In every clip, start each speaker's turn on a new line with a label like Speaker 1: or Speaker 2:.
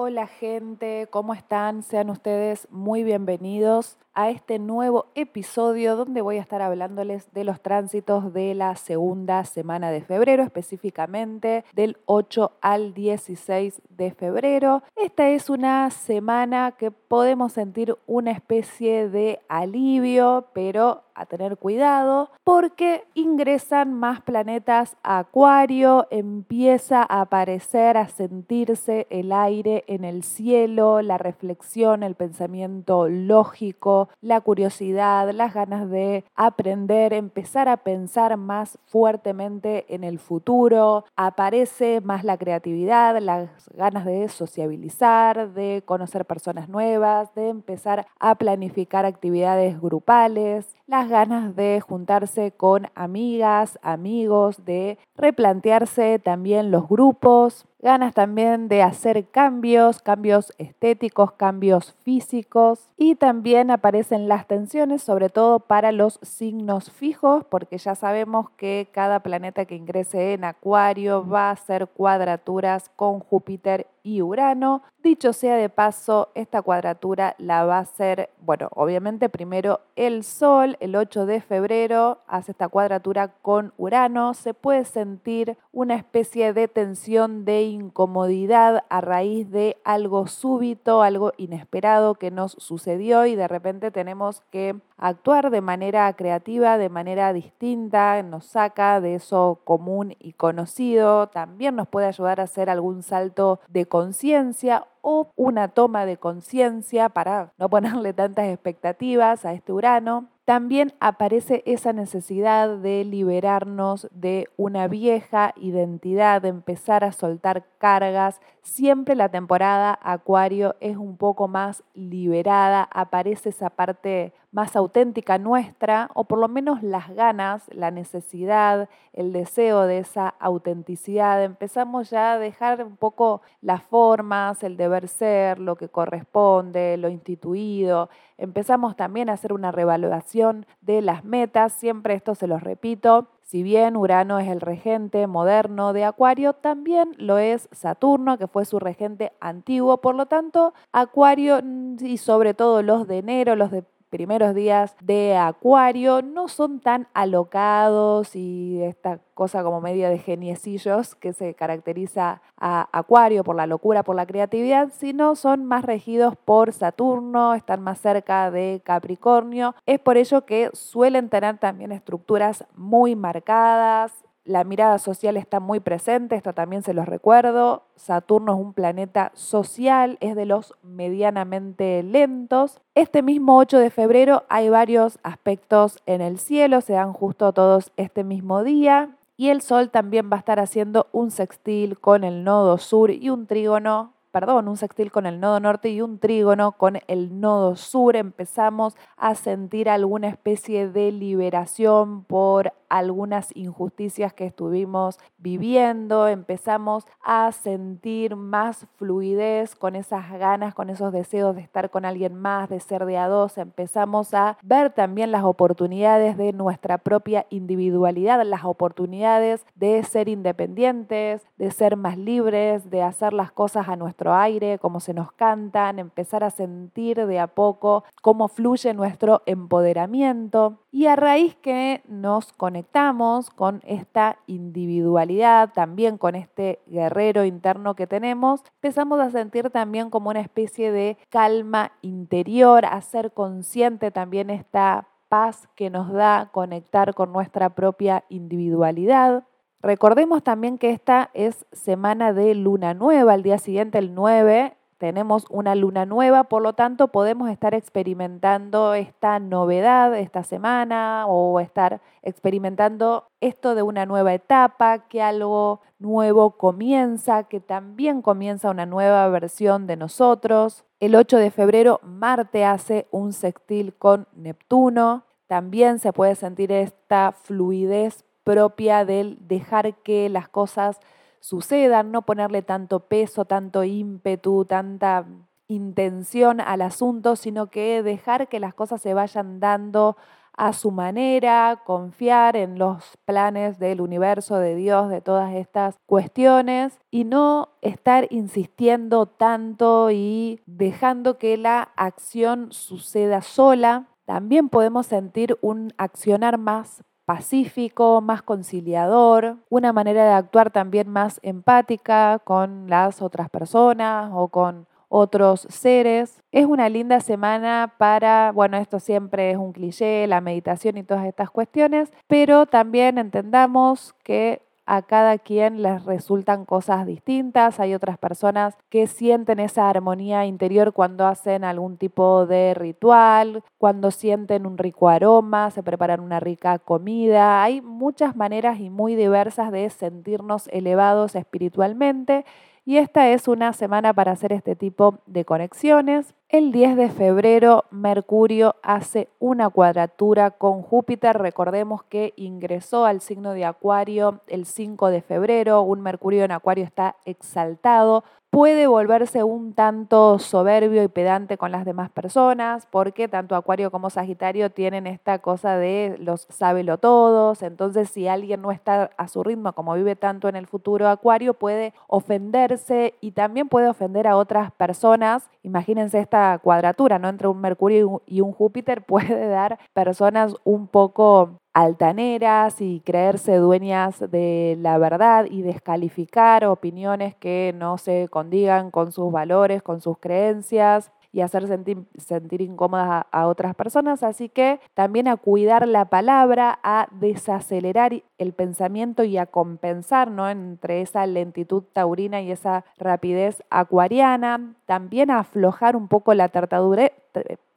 Speaker 1: Hola gente, ¿cómo están? Sean ustedes muy bienvenidos a este nuevo episodio donde voy a estar hablándoles de los tránsitos de la segunda semana de febrero, específicamente del 8 al 16 de febrero. Esta es una semana que podemos sentir una especie de alivio, pero a tener cuidado porque ingresan más planetas a Acuario, empieza a aparecer, a sentirse el aire en el cielo, la reflexión, el pensamiento lógico, la curiosidad, las ganas de aprender, empezar a pensar más fuertemente en el futuro, aparece más la creatividad, las ganas de sociabilizar, de conocer personas nuevas, de empezar a planificar actividades grupales, las ganas de juntarse con amigas, amigos, de replantearse también los grupos, ganas también de hacer cambios, cambios estéticos, cambios físicos. Y también aparecen las tensiones, sobre todo para los signos fijos, porque ya sabemos que cada planeta que ingrese en Acuario va a hacer cuadraturas con Júpiter y Urano. Dicho sea de paso, esta cuadratura la va a hacer, bueno, obviamente primero el Sol, el 8 de febrero, hace esta cuadratura con Urano. Se puede sentir una especie de tensión de incomodidad a raíz de algo súbito, algo inesperado que nos sucedió y de repente tenemos que actuar de manera creativa, de manera distinta, nos saca de eso común y conocido, también nos puede ayudar a hacer algún salto de conciencia o una toma de conciencia para no ponerle tantas expectativas a este Urano también aparece esa necesidad de liberarnos de una vieja identidad, de empezar a soltar cargas. Siempre la temporada Acuario es un poco más liberada, aparece esa parte más auténtica nuestra, o por lo menos las ganas, la necesidad, el deseo de esa autenticidad. Empezamos ya a dejar un poco las formas, el deber ser, lo que corresponde, lo instituido. Empezamos también a hacer una revaluación de las metas, siempre esto se los repito. Si bien Urano es el regente moderno de Acuario, también lo es Saturno, que fue su regente antiguo. Por lo tanto, Acuario mm, y sobre todo los de enero, los de primeros días de Acuario no son tan alocados y esta cosa como media de geniecillos que se caracteriza a Acuario por la locura, por la creatividad, sino son más regidos por Saturno, están más cerca de Capricornio. Es por ello que suelen tener también estructuras muy marcadas, la mirada social está muy presente, esto también se los recuerdo. Saturno es un planeta social, es de los medianamente lentos. Este mismo 8 de febrero hay varios aspectos en el cielo, se dan justo todos este mismo día. Y el Sol también va a estar haciendo un sextil con el nodo sur y un trígono perdón, un sextil con el nodo norte y un trígono con el nodo sur. Empezamos a sentir alguna especie de liberación por algunas injusticias que estuvimos viviendo, empezamos a sentir más fluidez con esas ganas, con esos deseos de estar con alguien más, de ser de a dos, empezamos a ver también las oportunidades de nuestra propia individualidad, las oportunidades de ser independientes, de ser más libres, de hacer las cosas a nuestro aire, como se nos cantan, empezar a sentir de a poco cómo fluye nuestro empoderamiento y a raíz que nos conectamos con esta individualidad, también con este guerrero interno que tenemos, empezamos a sentir también como una especie de calma interior, a ser consciente también esta paz que nos da conectar con nuestra propia individualidad. Recordemos también que esta es semana de luna nueva, el día siguiente, el 9, tenemos una luna nueva, por lo tanto podemos estar experimentando esta novedad esta semana o estar experimentando esto de una nueva etapa, que algo nuevo comienza, que también comienza una nueva versión de nosotros. El 8 de febrero Marte hace un sextil con Neptuno. También se puede sentir esta fluidez propia del dejar que las cosas sucedan, no ponerle tanto peso, tanto ímpetu, tanta intención al asunto, sino que dejar que las cosas se vayan dando a su manera, confiar en los planes del universo, de Dios, de todas estas cuestiones y no estar insistiendo tanto y dejando que la acción suceda sola. También podemos sentir un accionar más pacífico, más conciliador, una manera de actuar también más empática con las otras personas o con otros seres. Es una linda semana para, bueno, esto siempre es un cliché, la meditación y todas estas cuestiones, pero también entendamos que a cada quien les resultan cosas distintas. Hay otras personas que sienten esa armonía interior cuando hacen algún tipo de ritual, cuando sienten un rico aroma, se preparan una rica comida. Hay muchas maneras y muy diversas de sentirnos elevados espiritualmente y esta es una semana para hacer este tipo de conexiones. El 10 de febrero, Mercurio hace una cuadratura con Júpiter. Recordemos que ingresó al signo de Acuario el 5 de febrero. Un Mercurio en Acuario está exaltado. Puede volverse un tanto soberbio y pedante con las demás personas, porque tanto Acuario como Sagitario tienen esta cosa de los sábelo todos. Entonces, si alguien no está a su ritmo, como vive tanto en el futuro Acuario, puede ofenderse y también puede ofender a otras personas. Imagínense esta cuadratura ¿no? entre un Mercurio y un Júpiter puede dar personas un poco altaneras y creerse dueñas de la verdad y descalificar opiniones que no se condigan con sus valores, con sus creencias y hacer sentir, sentir incómodas a, otras personas. Así que también a cuidar la palabra, a desacelerar el pensamiento y a compensar entre esa lentitud taurina y esa rapidez acuariana. También a aflojar un poco la tartadure,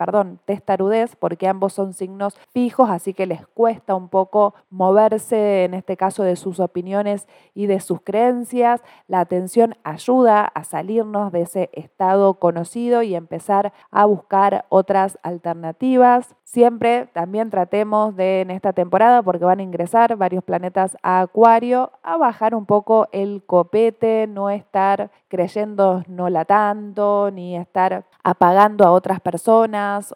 Speaker 1: perdón, testarudez, porque ambos son signos fijos, así que les cuesta un poco moverse, en este caso, de sus opiniones y de sus creencias. La atención ayuda a salirnos de ese estado conocido y empezar a buscar otras alternativas. Siempre también tratemos de, en esta temporada, porque van a ingresar varios planetas a Acuario, a bajar un poco el copete, no estar creyendo no la tanto, ni estar apagando a otras personas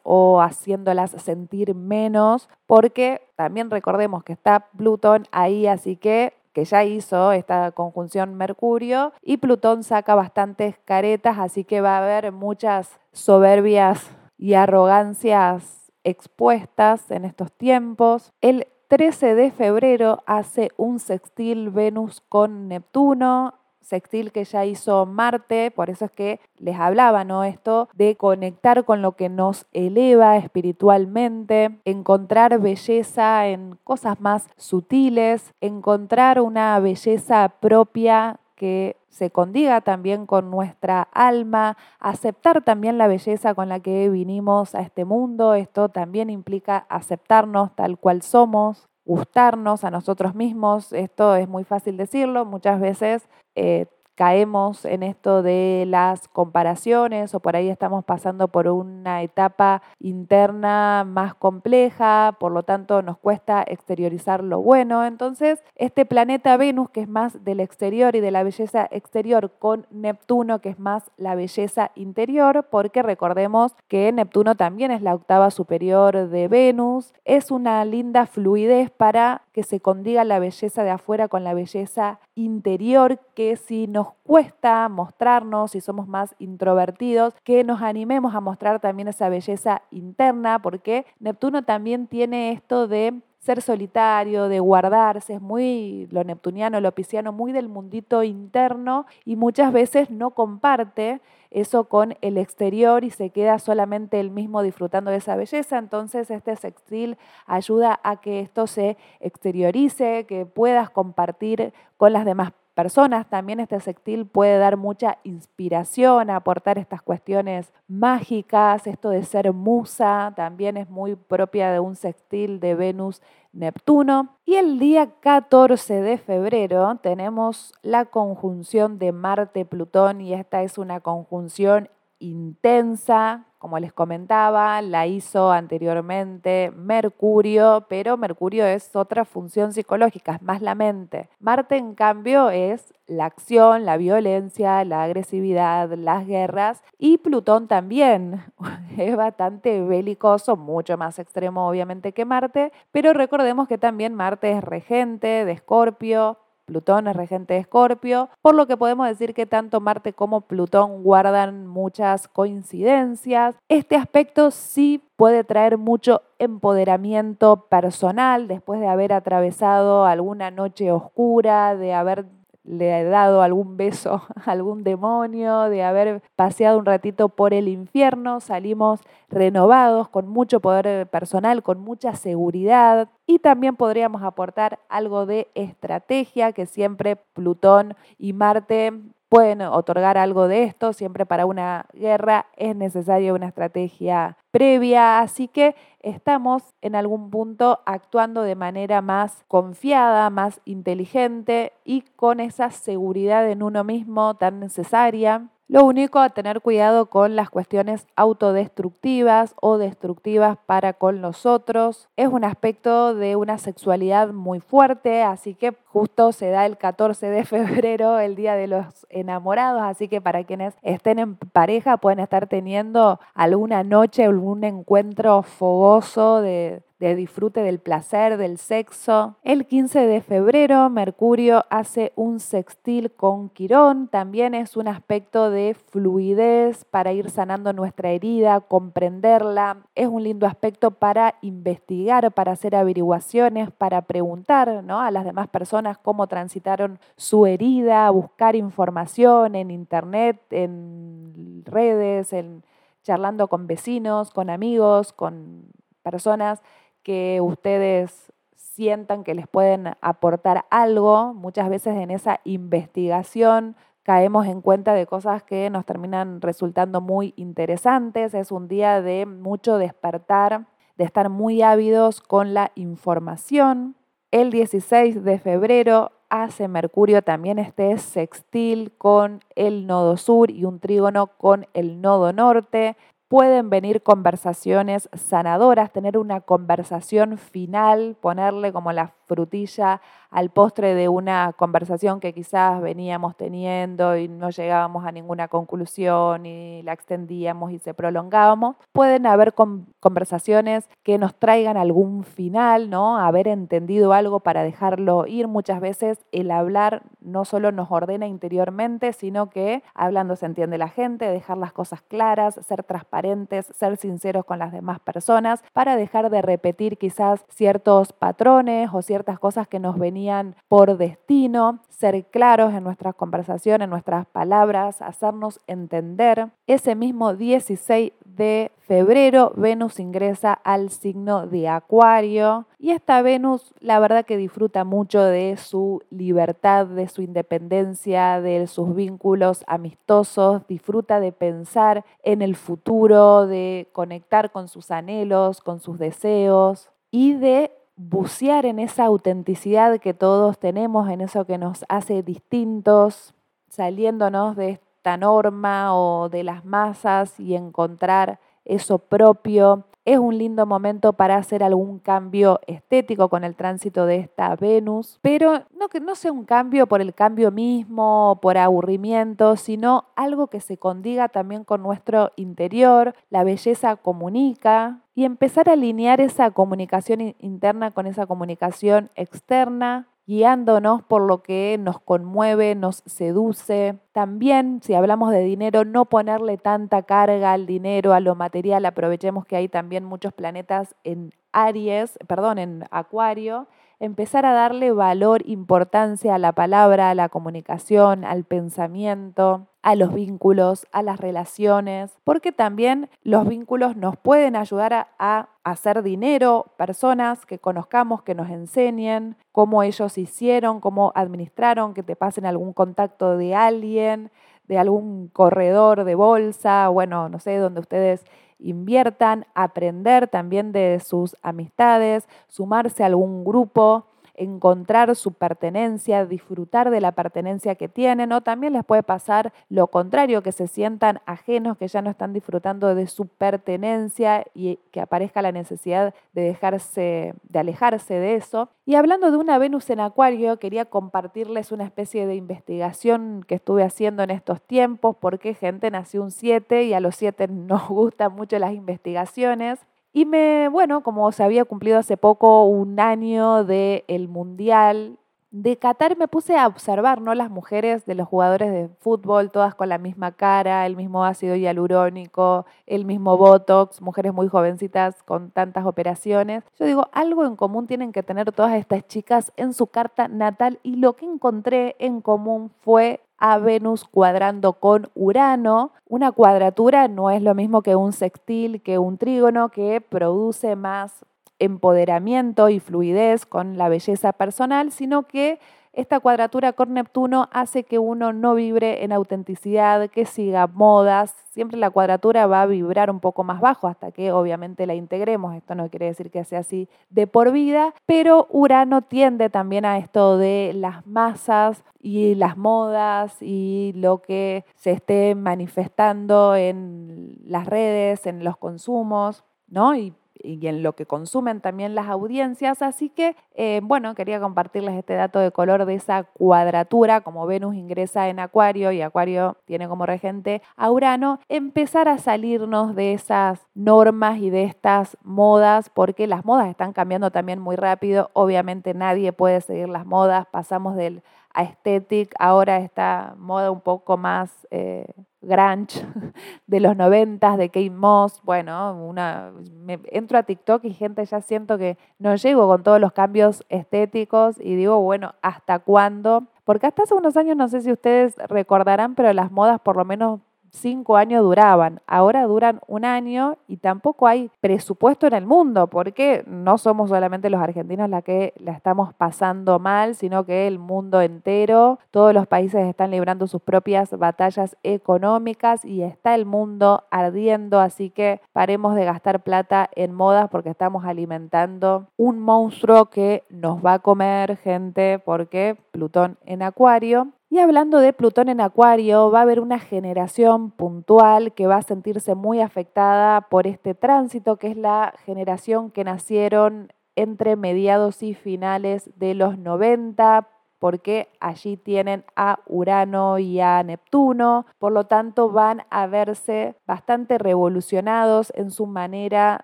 Speaker 1: o haciéndolas sentir menos, porque también recordemos que está Plutón ahí, así que que ya hizo esta conjunción Mercurio y Plutón saca bastantes caretas, así que va a haber muchas soberbias y arrogancias expuestas en estos tiempos. El 13 de febrero hace un sextil Venus con Neptuno, sextil que ya hizo Marte, por eso es que les hablaba, ¿no? Esto de conectar con lo que nos eleva espiritualmente, encontrar belleza en cosas más sutiles, encontrar una belleza propia que se condiga también con nuestra alma, aceptar también la belleza con la que vinimos a este mundo. Esto también implica aceptarnos tal cual somos, gustarnos a nosotros mismos. Esto es muy fácil decirlo, muchas veces eh, caemos en esto de las comparaciones o por ahí estamos pasando por una etapa interna más compleja, por lo tanto nos cuesta exteriorizar lo bueno. Entonces, este planeta Venus, que es más del exterior y de la belleza exterior, con Neptuno, que es más la belleza interior, porque recordemos que Neptuno también es la octava superior de Venus, es una linda fluidez para que se condiga la belleza de afuera con la belleza interior, que si nos cuesta mostrarnos, si somos más introvertidos, que nos animemos a mostrar también esa belleza interna, porque Neptuno también tiene esto de ser solitario, de guardarse, es muy lo neptuniano, lo pisciano, muy del mundito interno y muchas veces no comparte eso con el exterior y se queda solamente él mismo disfrutando de esa belleza. Entonces este sextil ayuda a que esto se exteriorice, que puedas compartir con las demás personas. También este sextil puede dar mucha inspiración, aportar estas cuestiones mágicas, esto de ser musa, también es muy propia de un sextil de Venus Neptuno. Y el día 14 de febrero tenemos la conjunción de Marte-Plutón y esta es una conjunción intensa, como les comentaba, la hizo anteriormente Mercurio, pero Mercurio es otra función psicológica, es más la mente. Marte, en cambio, es la acción, la violencia, la agresividad, las guerras y Plutón también es bastante belicoso, mucho más extremo obviamente que Marte, pero recordemos que también Marte es regente de Escorpio, Plutón es regente de Escorpio, por lo que podemos decir que tanto Marte como Plutón guardan muchas coincidencias. Este aspecto sí puede traer mucho empoderamiento personal después de haber atravesado alguna noche oscura, de haber le he dado algún beso a algún demonio, de haber paseado un ratito por el infierno, salimos renovados, con mucho poder personal, con mucha seguridad. Y también podríamos aportar algo de estrategia que siempre Plutón y Marte pueden otorgar algo de esto, siempre para una guerra es necesaria una estrategia previa, así que estamos en algún punto actuando de manera más confiada, más inteligente y con esa seguridad en uno mismo tan necesaria. Lo único a tener cuidado con las cuestiones autodestructivas o destructivas para con los otros. Es un aspecto de una sexualidad muy fuerte, así que justo se da el 14 de febrero, el Día de los Enamorados, así que para quienes estén en pareja pueden estar teniendo alguna noche, algún encuentro fogoso de, de disfrute del placer, del sexo. El 15 de febrero, Mercurio hace un sextil con Quirón. También es un aspecto de fluidez para ir sanando nuestra herida, comprenderla. Es un lindo aspecto para investigar, para hacer averiguaciones, para preguntar ¿no? a las demás personas cómo transitaron su herida, buscar información en internet, en redes, en charlando con vecinos, con amigos, con personas que ustedes sientan que les pueden aportar algo. Muchas veces en esa investigación caemos en cuenta de cosas que nos terminan resultando muy interesantes. Es un día de mucho despertar, de estar muy ávidos con la información. El 16 de febrero hace Mercurio también este sextil con el nodo sur y un trígono con el nodo norte pueden venir conversaciones sanadoras, tener una conversación final, ponerle como la frutilla al postre de una conversación que quizás veníamos teniendo y no llegábamos a ninguna conclusión y la extendíamos y se prolongábamos. Pueden haber conversaciones que nos traigan algún final, ¿no? Haber entendido algo para dejarlo ir. Muchas veces el hablar no solo nos ordena interiormente, sino que hablando se entiende la gente, dejar las cosas claras, ser transparentes, ser sinceros con las demás personas para dejar de repetir quizás ciertos patrones o ciertas cosas que nos venían por destino, ser claros en nuestras conversaciones, en nuestras palabras, hacernos entender. Ese mismo 16 de febrero, Venus ingresa al signo de Acuario y esta Venus la verdad que disfruta mucho de su libertad, de su independencia, de sus vínculos amistosos, disfruta de pensar en el futuro, de conectar con sus anhelos, con sus deseos y de bucear en esa autenticidad que todos tenemos, en eso que nos hace distintos, saliéndonos de esta norma o de las masas y encontrar eso propio. Es un lindo momento para hacer algún cambio estético con el tránsito de esta Venus, pero no que no sea un cambio por el cambio mismo, por aburrimiento, sino algo que se condiga también con nuestro interior. La belleza comunica, y empezar a alinear esa comunicación interna con esa comunicación externa, guiándonos por lo que nos conmueve, nos seduce. También, si hablamos de dinero, no ponerle tanta carga al dinero, a lo material. Aprovechemos que hay también muchos planetas en Aries, perdón, en Acuario. Empezar a darle valor, importancia a la palabra, a la comunicación, al pensamiento a los vínculos, a las relaciones, porque también los vínculos nos pueden ayudar a, hacer dinero, personas que conozcamos, que nos enseñen cómo ellos hicieron, cómo administraron, que te pasen algún contacto de alguien, de algún corredor de bolsa, bueno, no sé, donde ustedes inviertan, aprender también de sus amistades, sumarse a algún grupo encontrar su pertenencia, disfrutar de la pertenencia que tienen, o también les puede pasar lo contrario, que se sientan ajenos, que ya no están disfrutando de su pertenencia y que aparezca la necesidad de dejarse, de alejarse de eso. Y hablando de una Venus en Acuario, quería compartirles una especie de investigación que estuve haciendo en estos tiempos, porque gente nació un 7 y a los 7 nos gustan mucho las investigaciones. Y me, bueno, como se había cumplido hace poco un año del el Mundial de Qatar, me puse a observar, ¿no? Las mujeres de los jugadores de fútbol, todas con la misma cara, el mismo ácido hialurónico, el mismo Botox, mujeres muy jovencitas con tantas operaciones. Yo digo, algo en común tienen que tener todas estas chicas en su carta natal y lo que encontré en común fue a Venus cuadrando con Urano. Una cuadratura no es lo mismo que un sextil, que un trígono, que produce más empoderamiento y fluidez con la belleza personal, sino que esta cuadratura con Neptuno hace que uno no vibre en autenticidad, que siga modas. Siempre la cuadratura va a vibrar un poco más bajo hasta que obviamente la integremos. Esto no quiere decir que sea así de por vida, pero Urano tiende también a esto de las masas y las modas y lo que se esté manifestando en las redes, en los consumos, ¿no? Y y en lo que consumen también las audiencias. Así que, eh, bueno, quería compartirles este dato de color de esa cuadratura, como Venus ingresa en Acuario y Acuario tiene como regente a Urano, empezar a salirnos de esas normas y de estas modas, porque las modas están cambiando también muy rápido. Obviamente nadie puede seguir las modas, pasamos del aesthetic, ahora esta moda un poco más eh, grunge de los noventas, de Kate Moss, bueno, una, me, entro a TikTok y gente ya siento que no llego con todos los cambios estéticos y digo, bueno, ¿hasta cuándo? Porque hasta hace unos años, no sé si ustedes recordarán, pero las modas por lo menos cinco años duraban, ahora duran un año y tampoco hay presupuesto en el mundo, porque no somos solamente los argentinos la que la estamos pasando mal, sino que el mundo entero, todos los países están librando sus propias batallas económicas y está el mundo ardiendo, así que paremos de gastar plata en modas porque estamos alimentando un monstruo que nos va a comer gente porque Plutón en Acuario y hablando de Plutón en Acuario, va a haber una generación puntual que va a sentirse muy afectada por este tránsito, que es la generación que nacieron entre mediados y finales de los 90, porque allí tienen a Urano y a Neptuno, por lo tanto van a verse bastante revolucionados en su manera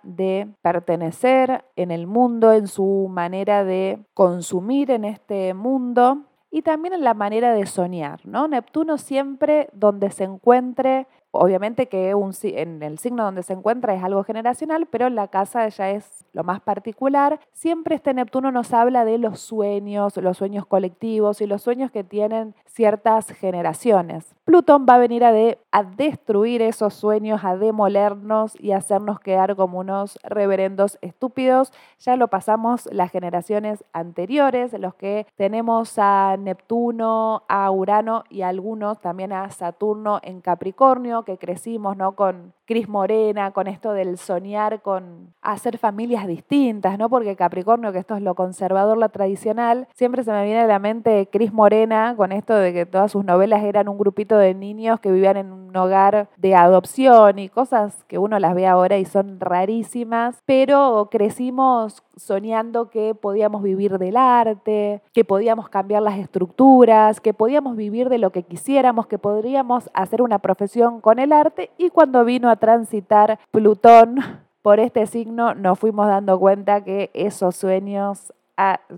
Speaker 1: de pertenecer en el mundo, en su manera de consumir en este mundo y también en la manera de soñar, ¿no? Neptuno siempre donde se encuentre Obviamente que un, en el signo donde se encuentra es algo generacional, pero la casa ya es lo más particular. Siempre este Neptuno nos habla de los sueños, los sueños colectivos y los sueños que tienen ciertas generaciones. Plutón va a venir a, a destruir esos sueños, a demolernos y hacernos quedar como unos reverendos estúpidos. Ya lo pasamos las generaciones anteriores, los que tenemos a Neptuno, a Urano y algunos también a Saturno en Capricornio que crecimos, ¿no? Con Cris Morena, con esto del soñar, con hacer familias distintas, ¿no? Porque Capricornio, que esto es lo conservador, lo tradicional, siempre se me viene a la mente Cris Morena, con esto de que todas sus novelas eran un grupito de niños que vivían en un hogar de adopción y cosas que uno las ve ahora y son rarísimas, pero crecimos soñando que podíamos vivir del arte, que podíamos cambiar las estructuras, que podíamos vivir de lo que quisiéramos, que podríamos hacer una profesión con el arte. Y cuando vino a transitar Plutón por este signo nos fuimos dando cuenta que esos sueños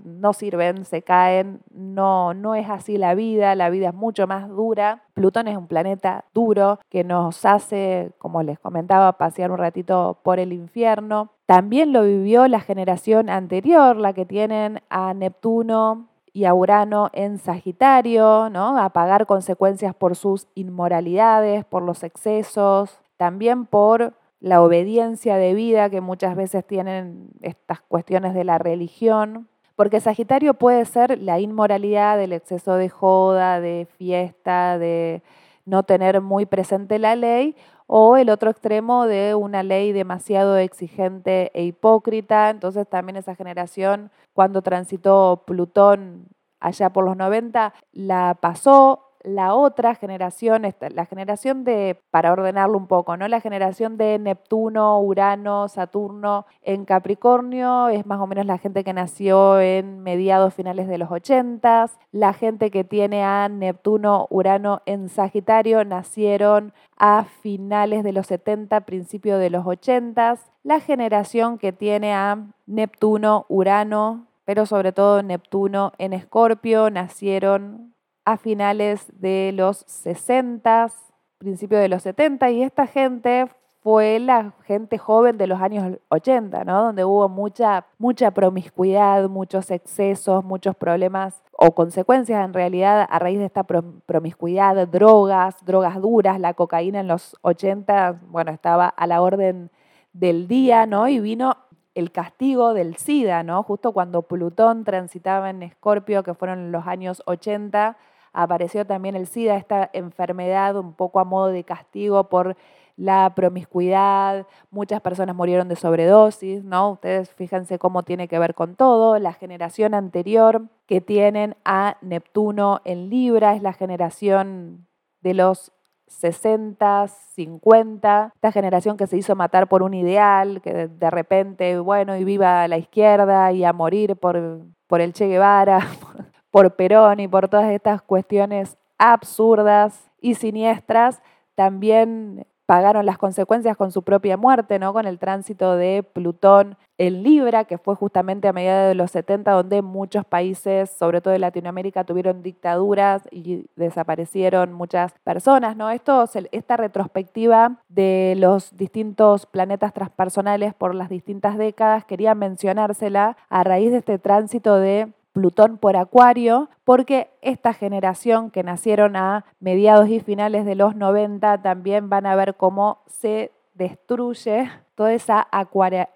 Speaker 1: no sirven, se caen, no, no es así la vida, la vida es mucho más dura. Plutón es un planeta duro que nos hace, como les comentaba, pasear un ratito por el infierno. También lo vivió la generación anterior, la que tienen a Neptuno y a Urano en Sagitario, ¿no? A pagar consecuencias por sus inmoralidades, por los excesos, también por la obediencia de vida que muchas veces tienen estas cuestiones de la religión, porque Sagitario puede ser la inmoralidad del exceso de joda, de fiesta, de no tener muy presente la ley, o el otro extremo de una ley demasiado exigente e hipócrita. Entonces también esa generación, cuando transitó Plutón allá por los 90, la pasó la otra generación, la generación de, para ordenarlo un poco, ¿no? La generación de Neptuno, Urano, Saturno en Capricornio es más o menos la gente que nació en mediados finales de los 80. La gente que tiene a Neptuno, Urano en Sagitario nacieron a finales de los 70, principios de los 80. La generación que tiene a Neptuno, Urano, pero sobre todo Neptuno en Escorpio, nacieron a finales de los 60, principios de los 70, y esta gente fue la gente joven de los años 80, ¿no? Donde hubo mucha, mucha promiscuidad, muchos excesos, muchos problemas o consecuencias en realidad a raíz de esta promiscuidad, drogas, drogas duras, la cocaína en los 80, bueno, estaba a la orden del día, ¿no? Y vino el castigo del SIDA, ¿no? Justo cuando Plutón transitaba en Escorpio, que fueron los años 80, apareció también el SIDA, esta enfermedad un poco a modo de castigo por la promiscuidad, muchas personas murieron de sobredosis, ¿no? Ustedes fíjense cómo tiene que ver con todo. La generación anterior que tienen a Neptuno en Libra es la generación de los 60, 50, esta generación que se hizo matar por un ideal, que de repente, bueno, y viva la izquierda y a morir por, por el Che Guevara, por Perón y por todas estas cuestiones absurdas y siniestras, también pagaron las consecuencias con su propia muerte, ¿no? Con el tránsito de Plutón en Libra, que fue justamente a mediados de los 70, donde muchos países, sobre todo de Latinoamérica, tuvieron dictaduras y desaparecieron muchas personas, ¿no? Esto, esta retrospectiva de los distintos planetas transpersonales por las distintas décadas, quería mencionársela a raíz de este tránsito de Plutón por Acuario, porque esta generación que nacieron a mediados y finales de los 90 también van a ver cómo se destruye toda esa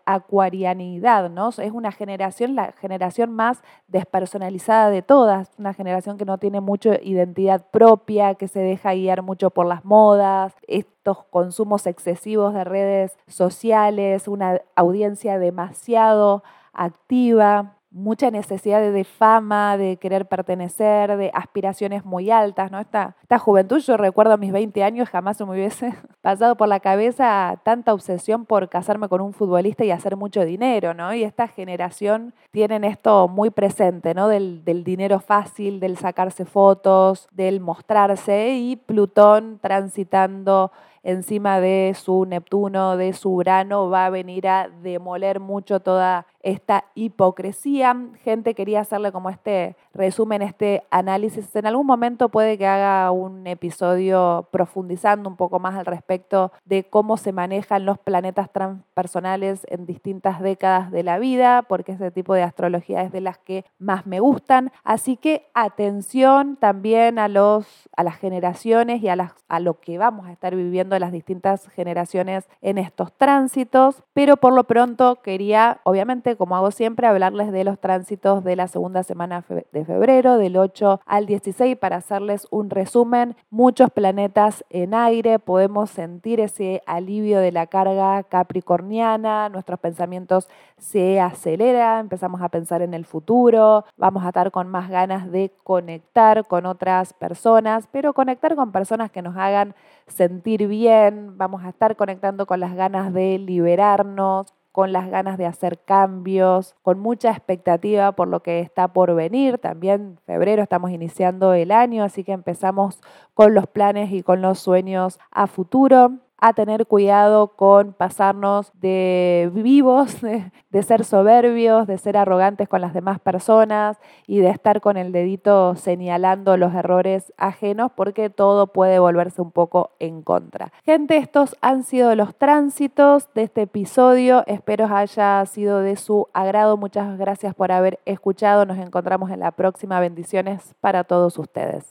Speaker 1: acuarianidad, ¿no? Es una generación, la generación más despersonalizada de todas, una generación que no tiene mucha identidad propia, que se deja guiar mucho por las modas, estos consumos excesivos de redes sociales, una audiencia demasiado activa, mucha necesidad de, fama, de querer pertenecer, de aspiraciones muy altas, ¿no? Esta, esta juventud, yo recuerdo a mis 20 años, jamás se me hubiese pasado por la cabeza tanta obsesión por casarme con un futbolista y hacer mucho dinero, ¿no? Y esta generación tienen esto muy presente, ¿no? Del, del dinero fácil, del sacarse fotos, del mostrarse y Plutón transitando encima de su Neptuno, de su Urano, va a venir a demoler mucho toda esta hipocresía. Gente quería hacerle como este resumen, este análisis. En algún momento puede que haga un episodio profundizando un poco más al respecto de cómo se manejan los planetas transpersonales en distintas décadas de la vida, porque ese tipo de astrología es de las que más me gustan. Así que atención también a, los, a las generaciones y a, las, a lo que vamos a estar viviendo las distintas generaciones en estos tránsitos, pero por lo pronto quería, obviamente, como hago siempre, hablarles de los tránsitos de la segunda semana de febrero, del 8 al 16, para hacerles un resumen. Muchos planetas en aire, podemos sentir ese alivio de la carga capricorniana, nuestros pensamientos se aceleran, empezamos a pensar en el futuro, vamos a estar con más ganas de conectar con otras personas, pero conectar con personas que nos hagan sentir bien, vamos a estar conectando con las ganas de liberarnos, con las ganas de hacer cambios, con mucha expectativa por lo que está por venir. También febrero estamos iniciando el año, así que empezamos con los planes y con los sueños a futuro a tener cuidado con pasarnos de vivos, de, ser soberbios, de ser arrogantes con las demás personas y de estar con el dedito señalando los errores ajenos porque todo puede volverse un poco en contra. Gente, estos han sido los tránsitos de este episodio. Espero haya sido de su agrado. Muchas gracias por haber escuchado. Nos encontramos en la próxima. Bendiciones para todos ustedes.